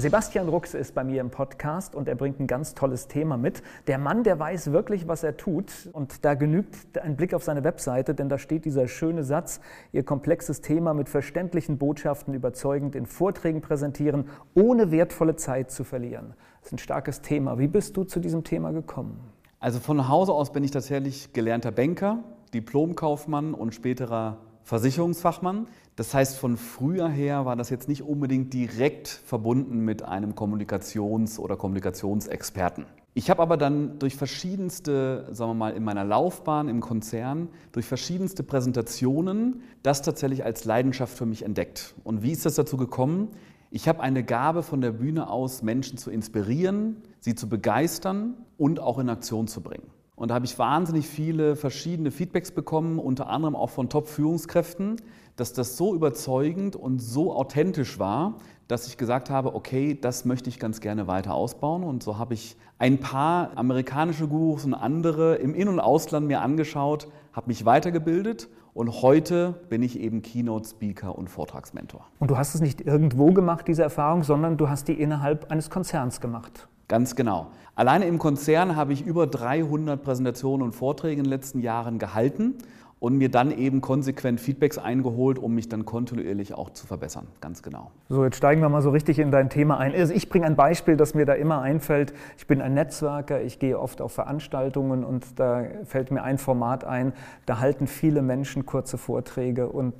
Sebastian Rux ist bei mir im Podcast und er bringt ein ganz tolles Thema mit. Der Mann, der weiß wirklich, was er tut. Und da genügt ein Blick auf seine Webseite, denn da steht dieser schöne Satz, Ihr komplexes Thema mit verständlichen Botschaften überzeugend in Vorträgen präsentieren, ohne wertvolle Zeit zu verlieren. Das ist ein starkes Thema. Wie bist du zu diesem Thema gekommen? Also von Hause aus bin ich tatsächlich gelernter Banker, Diplomkaufmann und späterer Versicherungsfachmann. Das heißt, von früher her war das jetzt nicht unbedingt direkt verbunden mit einem Kommunikations- oder Kommunikationsexperten. Ich habe aber dann durch verschiedenste, sagen wir mal, in meiner Laufbahn im Konzern, durch verschiedenste Präsentationen das tatsächlich als Leidenschaft für mich entdeckt. Und wie ist das dazu gekommen? Ich habe eine Gabe von der Bühne aus, Menschen zu inspirieren, sie zu begeistern und auch in Aktion zu bringen. Und da habe ich wahnsinnig viele verschiedene Feedbacks bekommen, unter anderem auch von Top-Führungskräften, dass das so überzeugend und so authentisch war, dass ich gesagt habe, okay, das möchte ich ganz gerne weiter ausbauen. Und so habe ich ein paar amerikanische Gurus und andere im In- und Ausland mir angeschaut, habe mich weitergebildet und heute bin ich eben Keynote-Speaker und Vortragsmentor. Und du hast es nicht irgendwo gemacht, diese Erfahrung, sondern du hast die innerhalb eines Konzerns gemacht. Ganz genau. Alleine im Konzern habe ich über 300 Präsentationen und Vorträge in den letzten Jahren gehalten und mir dann eben konsequent Feedbacks eingeholt, um mich dann kontinuierlich auch zu verbessern. Ganz genau. So, jetzt steigen wir mal so richtig in dein Thema ein. Also ich bringe ein Beispiel, das mir da immer einfällt. Ich bin ein Netzwerker, ich gehe oft auf Veranstaltungen und da fällt mir ein Format ein, da halten viele Menschen kurze Vorträge und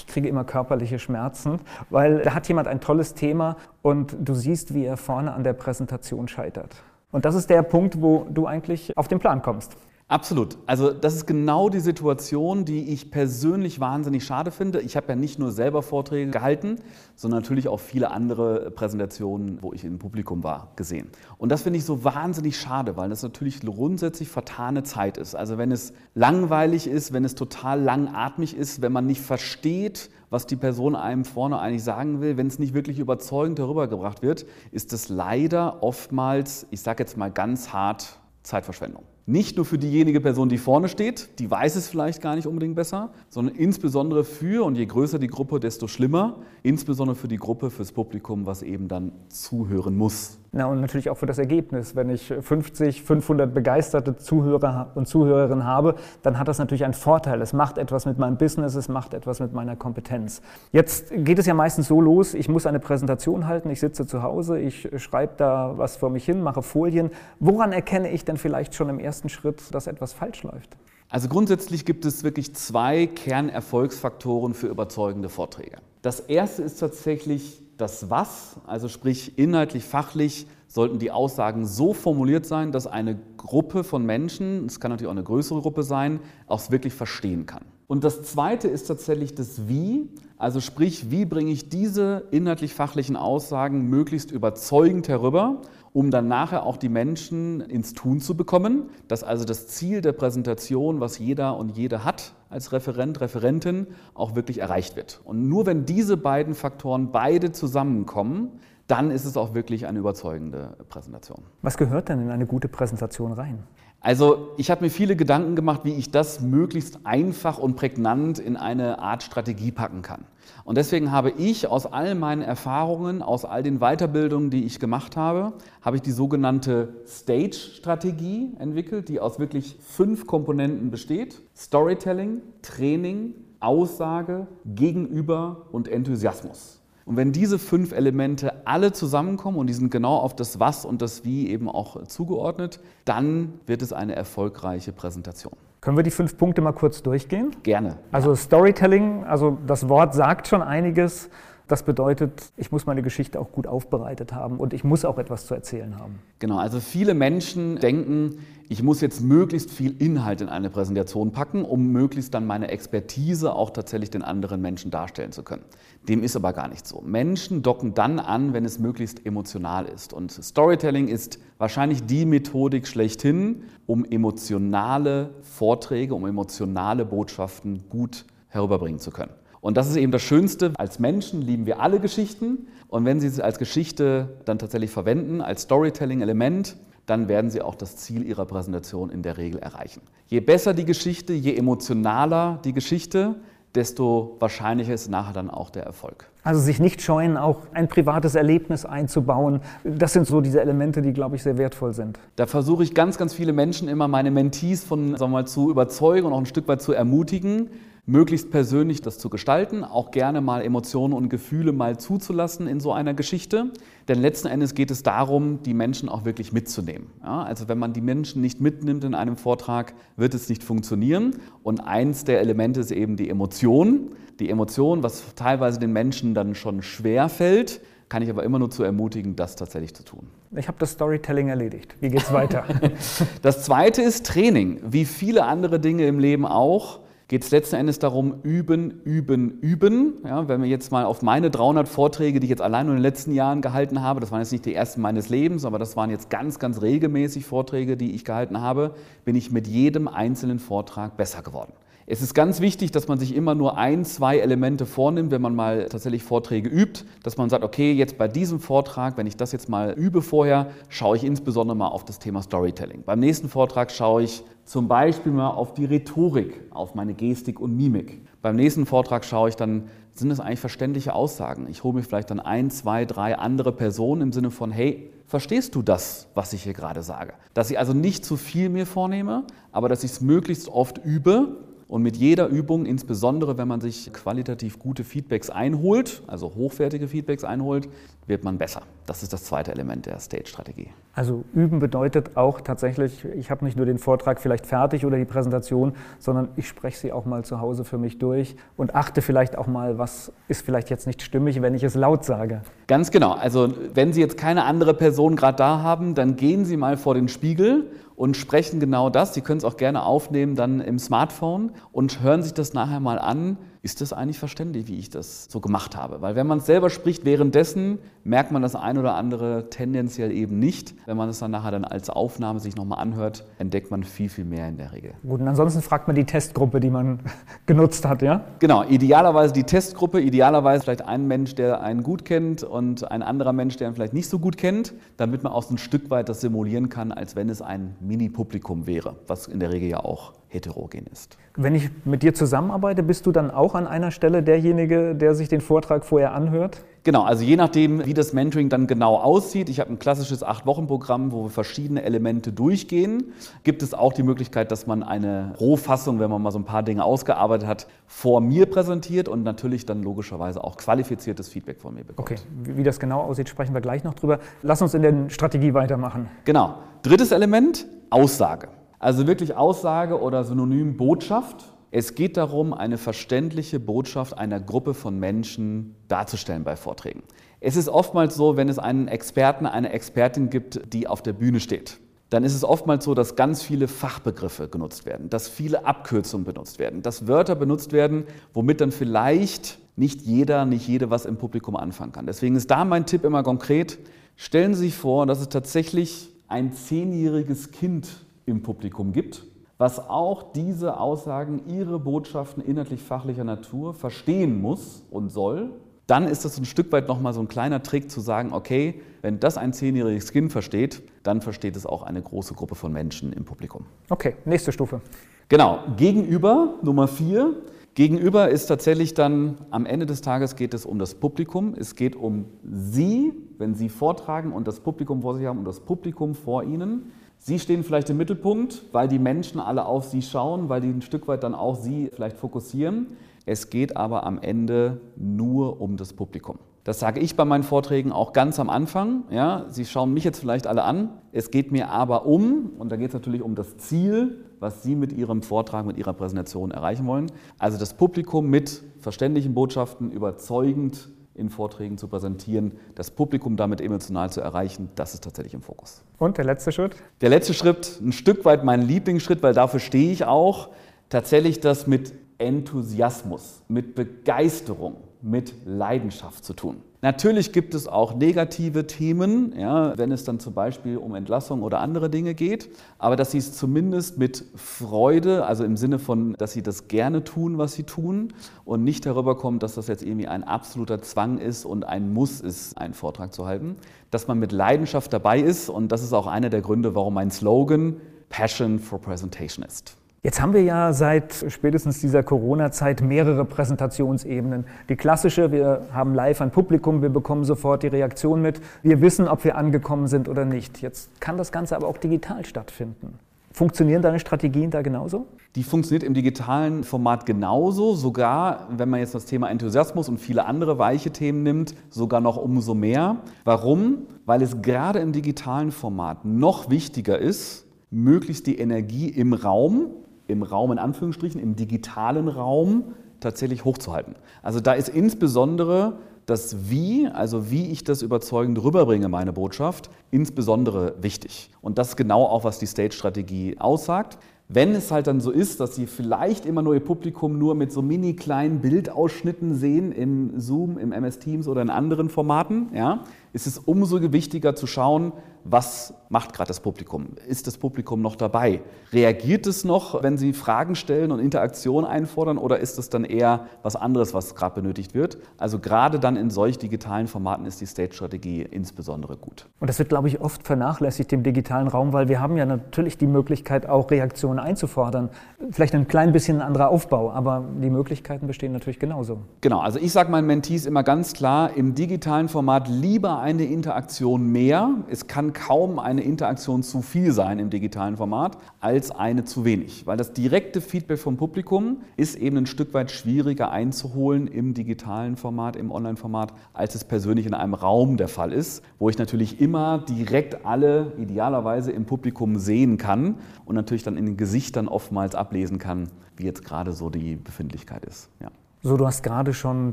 ich kriege immer körperliche Schmerzen, weil da hat jemand ein tolles Thema und du siehst, wie er vorne an der Präsentation scheitert. Und das ist der Punkt, wo du eigentlich auf den Plan kommst. Absolut. Also das ist genau die Situation, die ich persönlich wahnsinnig schade finde. Ich habe ja nicht nur selber Vorträge gehalten, sondern natürlich auch viele andere Präsentationen, wo ich im Publikum war, gesehen. Und das finde ich so wahnsinnig schade, weil das natürlich grundsätzlich vertane Zeit ist. Also wenn es langweilig ist, wenn es total langatmig ist, wenn man nicht versteht, was die Person einem vorne eigentlich sagen will, wenn es nicht wirklich überzeugend herübergebracht wird, ist es leider oftmals, ich sage jetzt mal ganz hart, Zeitverschwendung. Nicht nur für diejenige Person, die vorne steht, die weiß es vielleicht gar nicht unbedingt besser, sondern insbesondere für, und je größer die Gruppe, desto schlimmer, insbesondere für die Gruppe, fürs Publikum, was eben dann zuhören muss. Na, und natürlich auch für das Ergebnis. Wenn ich 50, 500 begeisterte Zuhörer und Zuhörerinnen habe, dann hat das natürlich einen Vorteil. Es macht etwas mit meinem Business, es macht etwas mit meiner Kompetenz. Jetzt geht es ja meistens so los, ich muss eine Präsentation halten, ich sitze zu Hause, ich schreibe da was vor mich hin, mache Folien. Woran erkenne ich denn vielleicht schon im ersten Schritt, dass etwas falsch läuft? Also grundsätzlich gibt es wirklich zwei Kernerfolgsfaktoren für überzeugende Vorträge. Das erste ist tatsächlich das Was, also sprich inhaltlich, fachlich, sollten die Aussagen so formuliert sein, dass eine Gruppe von Menschen, es kann natürlich auch eine größere Gruppe sein, auch wirklich verstehen kann. Und das Zweite ist tatsächlich das Wie, also sprich, wie bringe ich diese inhaltlich-fachlichen Aussagen möglichst überzeugend herüber, um dann nachher auch die Menschen ins Tun zu bekommen, dass also das Ziel der Präsentation, was jeder und jede hat als Referent, Referentin, auch wirklich erreicht wird. Und nur wenn diese beiden Faktoren beide zusammenkommen, dann ist es auch wirklich eine überzeugende Präsentation. Was gehört denn in eine gute Präsentation rein? Also ich habe mir viele Gedanken gemacht, wie ich das möglichst einfach und prägnant in eine Art Strategie packen kann. Und deswegen habe ich aus all meinen Erfahrungen, aus all den Weiterbildungen, die ich gemacht habe, habe ich die sogenannte Stage-Strategie entwickelt, die aus wirklich fünf Komponenten besteht. Storytelling, Training, Aussage, Gegenüber und Enthusiasmus. Und wenn diese fünf Elemente alle zusammenkommen und die sind genau auf das Was und das Wie eben auch zugeordnet, dann wird es eine erfolgreiche Präsentation. Können wir die fünf Punkte mal kurz durchgehen? Gerne. Also Storytelling, also das Wort sagt schon einiges. Das bedeutet, ich muss meine Geschichte auch gut aufbereitet haben und ich muss auch etwas zu erzählen haben. Genau, also viele Menschen denken, ich muss jetzt möglichst viel Inhalt in eine Präsentation packen, um möglichst dann meine Expertise auch tatsächlich den anderen Menschen darstellen zu können. Dem ist aber gar nicht so. Menschen docken dann an, wenn es möglichst emotional ist. Und Storytelling ist wahrscheinlich die Methodik schlechthin, um emotionale Vorträge, um emotionale Botschaften gut herüberbringen zu können. Und das ist eben das Schönste. Als Menschen lieben wir alle Geschichten. Und wenn Sie es als Geschichte dann tatsächlich verwenden, als Storytelling-Element, dann werden Sie auch das Ziel Ihrer Präsentation in der Regel erreichen. Je besser die Geschichte, je emotionaler die Geschichte, desto wahrscheinlicher ist nachher dann auch der Erfolg. Also sich nicht scheuen, auch ein privates Erlebnis einzubauen. Das sind so diese Elemente, die, glaube ich, sehr wertvoll sind. Da versuche ich ganz, ganz viele Menschen immer, meine Mentees von, sagen wir mal, zu überzeugen und auch ein Stück weit zu ermutigen, möglichst persönlich das zu gestalten, auch gerne mal Emotionen und Gefühle mal zuzulassen in so einer Geschichte. Denn letzten Endes geht es darum, die Menschen auch wirklich mitzunehmen. Ja, also wenn man die Menschen nicht mitnimmt in einem Vortrag, wird es nicht funktionieren. Und eins der Elemente ist eben die Emotion. Die Emotion, was teilweise den Menschen dann schon schwer fällt, kann ich aber immer nur zu ermutigen, das tatsächlich zu tun. Ich habe das Storytelling erledigt. Wie geht es weiter? das zweite ist Training. Wie viele andere Dinge im Leben auch geht es letzten Endes darum, üben, üben, üben. Ja, wenn wir jetzt mal auf meine 300 Vorträge, die ich jetzt allein in den letzten Jahren gehalten habe, das waren jetzt nicht die ersten meines Lebens, aber das waren jetzt ganz, ganz regelmäßig Vorträge, die ich gehalten habe, bin ich mit jedem einzelnen Vortrag besser geworden. Es ist ganz wichtig, dass man sich immer nur ein, zwei Elemente vornimmt, wenn man mal tatsächlich Vorträge übt, dass man sagt, okay, jetzt bei diesem Vortrag, wenn ich das jetzt mal übe vorher, schaue ich insbesondere mal auf das Thema Storytelling. Beim nächsten Vortrag schaue ich zum Beispiel mal auf die Rhetorik, auf meine Gestik und Mimik. Beim nächsten Vortrag schaue ich dann, sind das eigentlich verständliche Aussagen? Ich hole mir vielleicht dann ein, zwei, drei andere Personen im Sinne von, hey, verstehst du das, was ich hier gerade sage? Dass ich also nicht zu viel mir vornehme, aber dass ich es möglichst oft übe und mit jeder Übung, insbesondere wenn man sich qualitativ gute Feedbacks einholt, also hochwertige Feedbacks einholt, wird man besser. Das ist das zweite Element der Stage-Strategie. Also üben bedeutet auch tatsächlich, ich habe nicht nur den Vortrag vielleicht fertig oder die Präsentation, sondern ich spreche sie auch mal zu Hause für mich durch und achte vielleicht auch mal, was ist vielleicht jetzt nicht stimmig, wenn ich es laut sage. Ganz genau. Also wenn Sie jetzt keine andere Person gerade da haben, dann gehen Sie mal vor den Spiegel und sprechen genau das. Sie können es auch gerne aufnehmen dann im Smartphone und hören sich das nachher mal an. Ist das eigentlich verständlich, wie ich das so gemacht habe? Weil wenn man es selber spricht währenddessen, merkt man das ein oder andere tendenziell eben nicht. Wenn man es dann nachher dann als Aufnahme sich nochmal anhört, entdeckt man viel, viel mehr in der Regel. Gut, und ansonsten fragt man die Testgruppe, die man genutzt hat, ja? Genau, idealerweise die Testgruppe, idealerweise vielleicht ein Mensch, der einen gut kennt und ein anderer Mensch, der ihn vielleicht nicht so gut kennt, damit man auch so ein Stück weit das simulieren kann, als wenn es ein Mini-Publikum wäre, was in der Regel ja auch heterogen ist. Wenn ich mit dir zusammenarbeite, bist du dann auch an einer Stelle derjenige, der sich den Vortrag vorher anhört? Genau, also je nachdem, wie das Mentoring dann genau aussieht. Ich habe ein klassisches Acht-Wochen-Programm, wo wir verschiedene Elemente durchgehen. Gibt es auch die Möglichkeit, dass man eine Rohfassung, wenn man mal so ein paar Dinge ausgearbeitet hat, vor mir präsentiert und natürlich dann logischerweise auch qualifiziertes Feedback von mir bekommt. Okay, wie das genau aussieht, sprechen wir gleich noch drüber. Lass uns in der Strategie weitermachen. Genau. Drittes Element, Aussage. Also wirklich Aussage oder synonym Botschaft. Es geht darum, eine verständliche Botschaft einer Gruppe von Menschen darzustellen bei Vorträgen. Es ist oftmals so, wenn es einen Experten, eine Expertin gibt, die auf der Bühne steht, dann ist es oftmals so, dass ganz viele Fachbegriffe genutzt werden, dass viele Abkürzungen benutzt werden, dass Wörter benutzt werden, womit dann vielleicht nicht jeder, nicht jede was im Publikum anfangen kann. Deswegen ist da mein Tipp immer konkret, stellen Sie sich vor, dass es tatsächlich ein zehnjähriges Kind im Publikum gibt, was auch diese Aussagen, ihre Botschaften inhaltlich fachlicher Natur verstehen muss und soll, dann ist das ein Stück weit nochmal so ein kleiner Trick zu sagen, okay, wenn das ein zehnjähriges Kind versteht, dann versteht es auch eine große Gruppe von Menschen im Publikum. Okay, nächste Stufe. Genau, gegenüber Nummer vier. Gegenüber ist tatsächlich dann am Ende des Tages geht es um das Publikum. Es geht um Sie, wenn Sie vortragen und das Publikum vor sich haben und das Publikum vor Ihnen. Sie stehen vielleicht im Mittelpunkt, weil die Menschen alle auf Sie schauen, weil die ein Stück weit dann auch Sie vielleicht fokussieren. Es geht aber am Ende nur um das Publikum. Das sage ich bei meinen Vorträgen auch ganz am Anfang. Ja, Sie schauen mich jetzt vielleicht alle an. Es geht mir aber um, und da geht es natürlich um das Ziel, was Sie mit Ihrem Vortrag, mit Ihrer Präsentation erreichen wollen. Also das Publikum mit verständlichen Botschaften überzeugend in Vorträgen zu präsentieren, das Publikum damit emotional zu erreichen, das ist tatsächlich im Fokus. Und der letzte Schritt? Der letzte Schritt, ein Stück weit mein Lieblingsschritt, weil dafür stehe ich auch, tatsächlich das mit Enthusiasmus, mit Begeisterung, mit Leidenschaft zu tun. Natürlich gibt es auch negative Themen, ja, wenn es dann zum Beispiel um Entlassung oder andere Dinge geht, aber dass sie es zumindest mit Freude, also im Sinne von, dass sie das gerne tun, was sie tun und nicht darüber kommt, dass das jetzt irgendwie ein absoluter Zwang ist und ein Muss ist, einen Vortrag zu halten, dass man mit Leidenschaft dabei ist und das ist auch einer der Gründe, warum mein Slogan Passion for Presentation ist. Jetzt haben wir ja seit spätestens dieser Corona-Zeit mehrere Präsentationsebenen. Die klassische, wir haben live ein Publikum, wir bekommen sofort die Reaktion mit, wir wissen, ob wir angekommen sind oder nicht. Jetzt kann das Ganze aber auch digital stattfinden. Funktionieren deine Strategien da genauso? Die funktioniert im digitalen Format genauso, sogar wenn man jetzt das Thema Enthusiasmus und viele andere weiche Themen nimmt, sogar noch umso mehr. Warum? Weil es gerade im digitalen Format noch wichtiger ist, möglichst die Energie im Raum, im Raum in Anführungsstrichen, im digitalen Raum tatsächlich hochzuhalten. Also da ist insbesondere das Wie, also wie ich das überzeugend rüberbringe, meine Botschaft, insbesondere wichtig. Und das ist genau auch, was die Stage-Strategie aussagt. Wenn es halt dann so ist, dass Sie vielleicht immer nur Ihr Publikum nur mit so mini kleinen Bildausschnitten sehen im Zoom, im MS Teams oder in anderen Formaten, ja, ist es umso wichtiger zu schauen, was macht gerade das Publikum? Ist das Publikum noch dabei? Reagiert es noch, wenn Sie Fragen stellen und Interaktion einfordern oder ist es dann eher was anderes, was gerade benötigt wird? Also gerade dann in solch digitalen Formaten ist die Stage-Strategie insbesondere gut. Und das wird, glaube ich, oft vernachlässigt im digitalen Raum, weil wir haben ja natürlich die Möglichkeit, auch Reaktionen einzufordern. Vielleicht ein klein bisschen ein anderer Aufbau, aber die Möglichkeiten bestehen natürlich genauso. Genau, also ich sage meinen Mentees immer ganz klar, im digitalen Format lieber eine Interaktion mehr. Es kann kaum eine Interaktion zu viel sein im digitalen Format als eine zu wenig, weil das direkte Feedback vom Publikum ist eben ein Stück weit schwieriger einzuholen im digitalen Format, im Online-Format, als es persönlich in einem Raum der Fall ist, wo ich natürlich immer direkt alle idealerweise im Publikum sehen kann und natürlich dann in den Gesichtern oftmals ablesen kann, wie jetzt gerade so die Befindlichkeit ist. Ja. So, du hast gerade schon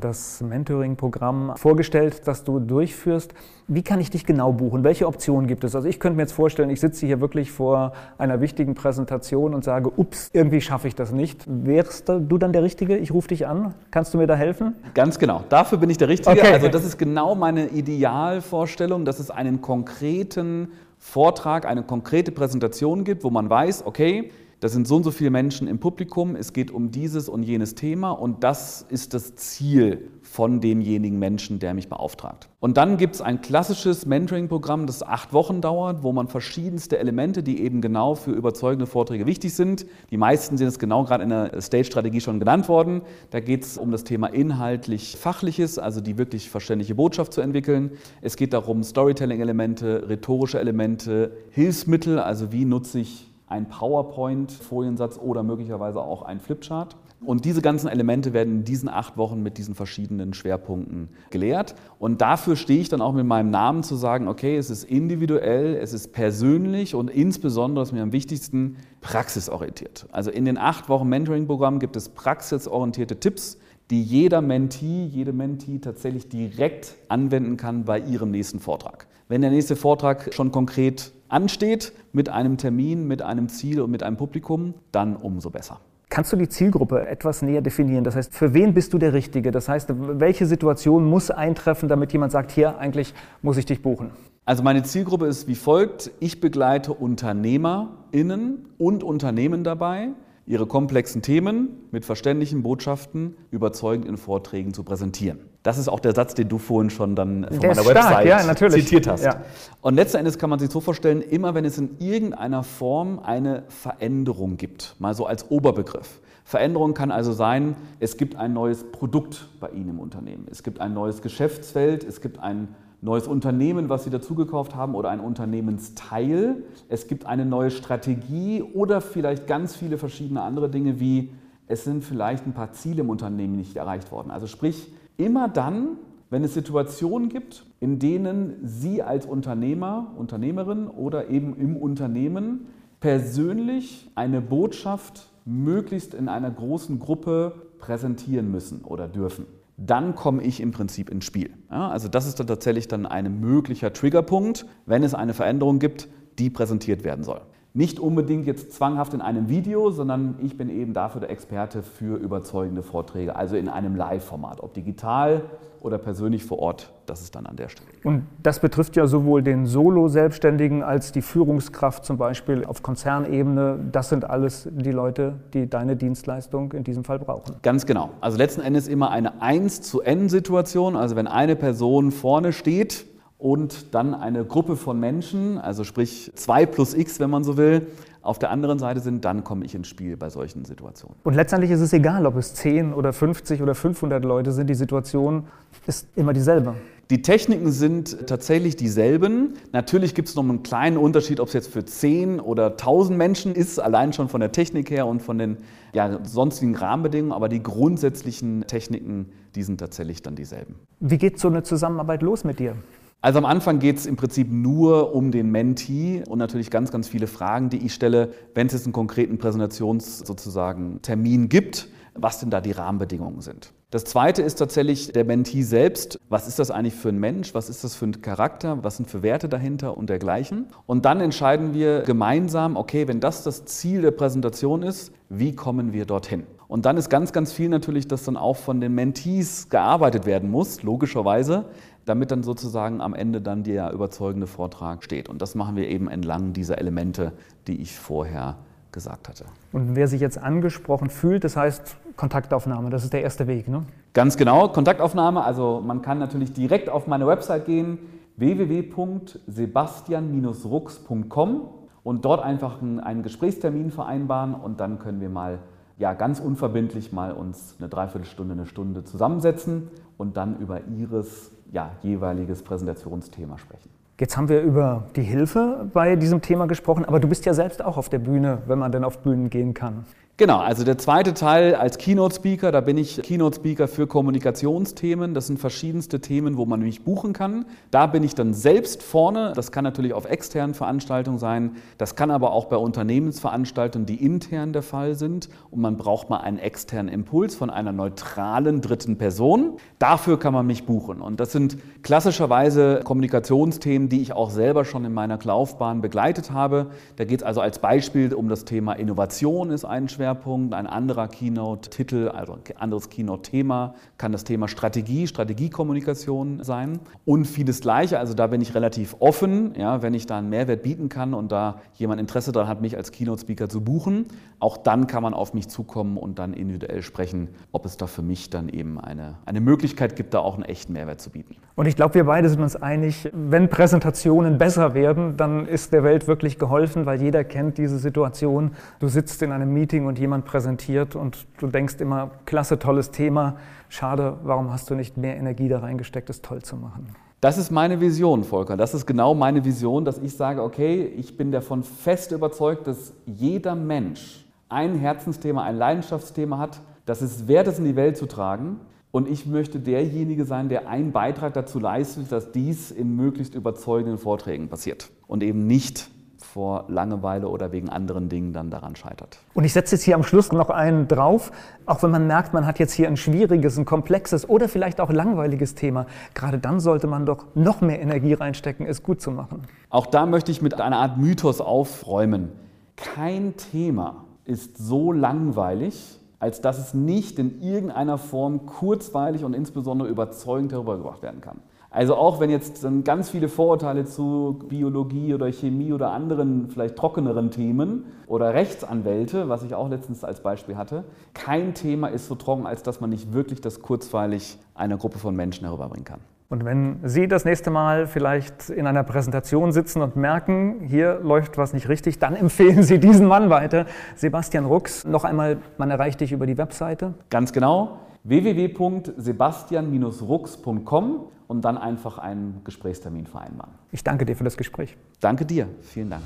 das Mentoring-Programm vorgestellt, das du durchführst. Wie kann ich dich genau buchen? Welche Optionen gibt es? Also ich könnte mir jetzt vorstellen, ich sitze hier wirklich vor einer wichtigen Präsentation und sage, ups, irgendwie schaffe ich das nicht. Wärst du dann der Richtige? Ich rufe dich an. Kannst du mir da helfen? Ganz genau. Dafür bin ich der Richtige. Okay. Also das ist genau meine Idealvorstellung, dass es einen konkreten Vortrag, eine konkrete Präsentation gibt, wo man weiß, okay, da sind so und so viele Menschen im Publikum, es geht um dieses und jenes Thema und das ist das Ziel von demjenigen Menschen, der mich beauftragt. Und dann gibt es ein klassisches Mentoring-Programm, das acht Wochen dauert, wo man verschiedenste Elemente, die eben genau für überzeugende Vorträge wichtig sind, die meisten sind jetzt genau gerade in der Stage-Strategie schon genannt worden. Da geht es um das Thema inhaltlich-fachliches, also die wirklich verständliche Botschaft zu entwickeln. Es geht darum, Storytelling-Elemente, rhetorische Elemente, Hilfsmittel, also wie nutze ich ein PowerPoint-Foliensatz oder möglicherweise auch ein Flipchart. Und diese ganzen Elemente werden in diesen acht Wochen mit diesen verschiedenen Schwerpunkten gelehrt. Und dafür stehe ich dann auch mit meinem Namen zu sagen, okay, es ist individuell, es ist persönlich und insbesondere, ist mir am wichtigsten, praxisorientiert. Also in den acht Wochen Mentoring-Programm gibt es praxisorientierte Tipps, die jeder Mentee, jede Mentee tatsächlich direkt anwenden kann bei ihrem nächsten Vortrag. Wenn der nächste Vortrag schon konkret ansteht, mit einem Termin, mit einem Ziel und mit einem Publikum, dann umso besser. Kannst du die Zielgruppe etwas näher definieren? Das heißt, für wen bist du der Richtige? Das heißt, welche Situation muss eintreffen, damit jemand sagt, hier, eigentlich muss ich dich buchen? Also meine Zielgruppe ist wie folgt. Ich begleite UnternehmerInnen und Unternehmen dabei, ihre komplexen Themen mit verständlichen Botschaften überzeugend in Vorträgen zu präsentieren. Das ist auch der Satz, den du vorhin schon dann von der meiner Website ja, zitiert hast. Ja. Und letzten Endes kann man sich so vorstellen, immer wenn es in irgendeiner Form eine Veränderung gibt, mal so als Oberbegriff. Veränderung kann also sein, es gibt ein neues Produkt bei Ihnen im Unternehmen, es gibt ein neues Geschäftsfeld, es gibt ein neues Unternehmen, was Sie dazugekauft haben oder ein Unternehmensteil. Es gibt eine neue Strategie oder vielleicht ganz viele verschiedene andere Dinge wie es sind vielleicht ein paar Ziele im Unternehmen nicht erreicht worden. Also sprich, immer dann, wenn es Situationen gibt, in denen Sie als Unternehmer, Unternehmerin oder eben im Unternehmen persönlich eine Botschaft möglichst in einer großen Gruppe präsentieren müssen oder dürfen dann komme ich im Prinzip ins Spiel. Ja, also das ist dann tatsächlich dann ein möglicher Triggerpunkt, wenn es eine Veränderung gibt, die präsentiert werden soll. Nicht unbedingt jetzt zwanghaft in einem Video, sondern ich bin eben dafür der Experte für überzeugende Vorträge, also in einem Live-Format, ob digital oder persönlich vor Ort, das ist dann an der Stelle. Und das betrifft ja sowohl den Solo-Selbstständigen als die Führungskraft zum Beispiel auf Konzernebene. Das sind alles die Leute, die deine Dienstleistung in diesem Fall brauchen. Ganz genau. Also letzten Endes immer eine 1 zu N-Situation. Also wenn eine Person vorne steht, und dann eine Gruppe von Menschen, also sprich 2 plus x, wenn man so will, auf der anderen Seite sind, dann komme ich ins Spiel bei solchen Situationen. Und letztendlich ist es egal, ob es 10 oder 50 oder 500 Leute sind, die Situation ist immer dieselbe. Die Techniken sind tatsächlich dieselben. Natürlich gibt es noch einen kleinen Unterschied, ob es jetzt für 10 oder 1000 Menschen ist, allein schon von der Technik her und von den ja, sonstigen Rahmenbedingungen, aber die grundsätzlichen Techniken, die sind tatsächlich dann dieselben. Wie geht so eine Zusammenarbeit los mit dir? Also am Anfang geht es im Prinzip nur um den Mentee und natürlich ganz, ganz viele Fragen, die ich stelle, wenn es jetzt einen konkreten Präsentations sozusagen Termin gibt, was denn da die Rahmenbedingungen sind. Das zweite ist tatsächlich der Mentee selbst. Was ist das eigentlich für ein Mensch? Was ist das für ein Charakter? Was sind für Werte dahinter und dergleichen? Und dann entscheiden wir gemeinsam, okay, wenn das das Ziel der Präsentation ist, wie kommen wir dorthin? Und dann ist ganz, ganz viel natürlich, dass dann auch von den Mentees gearbeitet werden muss, logischerweise damit dann sozusagen am Ende dann der überzeugende Vortrag steht. Und das machen wir eben entlang dieser Elemente, die ich vorher gesagt hatte. Und wer sich jetzt angesprochen fühlt, das heißt Kontaktaufnahme, das ist der erste Weg, ne? Ganz genau, Kontaktaufnahme. Also man kann natürlich direkt auf meine Website gehen, www.sebastian-rux.com und dort einfach einen Gesprächstermin vereinbaren und dann können wir mal ja, ganz unverbindlich mal uns eine Dreiviertelstunde, eine Stunde zusammensetzen und dann über Ihres ja, jeweiliges Präsentationsthema sprechen. Jetzt haben wir über die Hilfe bei diesem Thema gesprochen, aber du bist ja selbst auch auf der Bühne, wenn man denn auf Bühnen gehen kann. Genau, also der zweite Teil als Keynote-Speaker, da bin ich Keynote-Speaker für Kommunikationsthemen. Das sind verschiedenste Themen, wo man mich buchen kann. Da bin ich dann selbst vorne. Das kann natürlich auf externen Veranstaltungen sein. Das kann aber auch bei Unternehmensveranstaltungen, die intern der Fall sind. Und man braucht mal einen externen Impuls von einer neutralen dritten Person. Dafür kann man mich buchen. Und das sind klassischerweise Kommunikationsthemen, die ich auch selber schon in meiner Laufbahn begleitet habe. Da geht es also als Beispiel um das Thema Innovation ist ein Schwerpunkt. Schwerpunkt, ein anderer Keynote-Titel, also ein anderes Keynote-Thema kann das Thema Strategie, Strategiekommunikation sein und vieles Gleiche. Also da bin ich relativ offen, ja, wenn ich da einen Mehrwert bieten kann und da jemand Interesse daran hat, mich als Keynote-Speaker zu buchen. Auch dann kann man auf mich zukommen und dann individuell sprechen, ob es da für mich dann eben eine, eine Möglichkeit gibt, da auch einen echten Mehrwert zu bieten. Und ich glaube, wir beide sind uns einig, wenn Präsentationen besser werden, dann ist der Welt wirklich geholfen, weil jeder kennt diese Situation. Du sitzt in einem Meeting und jemand präsentiert und du denkst immer, klasse, tolles Thema, schade, warum hast du nicht mehr Energie da reingesteckt, es toll zu machen? Das ist meine Vision, Volker. Das ist genau meine Vision, dass ich sage, okay, ich bin davon fest überzeugt, dass jeder Mensch ein Herzensthema, ein Leidenschaftsthema hat, das es wert ist, in die Welt zu tragen. Und ich möchte derjenige sein, der einen Beitrag dazu leistet, dass dies in möglichst überzeugenden Vorträgen passiert und eben nicht vor Langeweile oder wegen anderen Dingen dann daran scheitert. Und ich setze jetzt hier am Schluss noch einen drauf, auch wenn man merkt, man hat jetzt hier ein schwieriges, ein komplexes oder vielleicht auch langweiliges Thema. Gerade dann sollte man doch noch mehr Energie reinstecken, es gut zu machen. Auch da möchte ich mit einer Art Mythos aufräumen. Kein Thema ist so langweilig, als dass es nicht in irgendeiner Form kurzweilig und insbesondere überzeugend herübergebracht werden kann. Also auch wenn jetzt ganz viele Vorurteile zu Biologie oder Chemie oder anderen vielleicht trockeneren Themen oder Rechtsanwälte, was ich auch letztens als Beispiel hatte, kein Thema ist so trocken, als dass man nicht wirklich das kurzweilig einer Gruppe von Menschen herüberbringen kann. Und wenn Sie das nächste Mal vielleicht in einer Präsentation sitzen und merken, hier läuft was nicht richtig, dann empfehlen Sie diesen Mann weiter. Sebastian Rux, noch einmal, man erreicht dich über die Webseite. Ganz genau www.sebastian-rux.com und dann einfach einen Gesprächstermin vereinbaren. Ich danke dir für das Gespräch. Danke dir. Vielen Dank.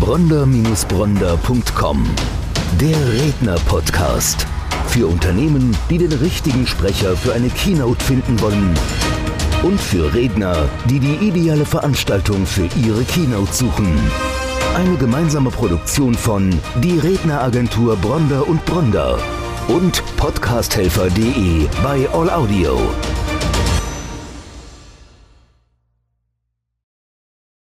Bronder-Bronder.com Der Redner-Podcast. Für Unternehmen, die den richtigen Sprecher für eine Keynote finden wollen. Und für Redner, die die ideale Veranstaltung für ihre Keynote suchen. Eine gemeinsame Produktion von Die Redneragentur Bronder und Bronder und podcasthelfer.de bei All Audio.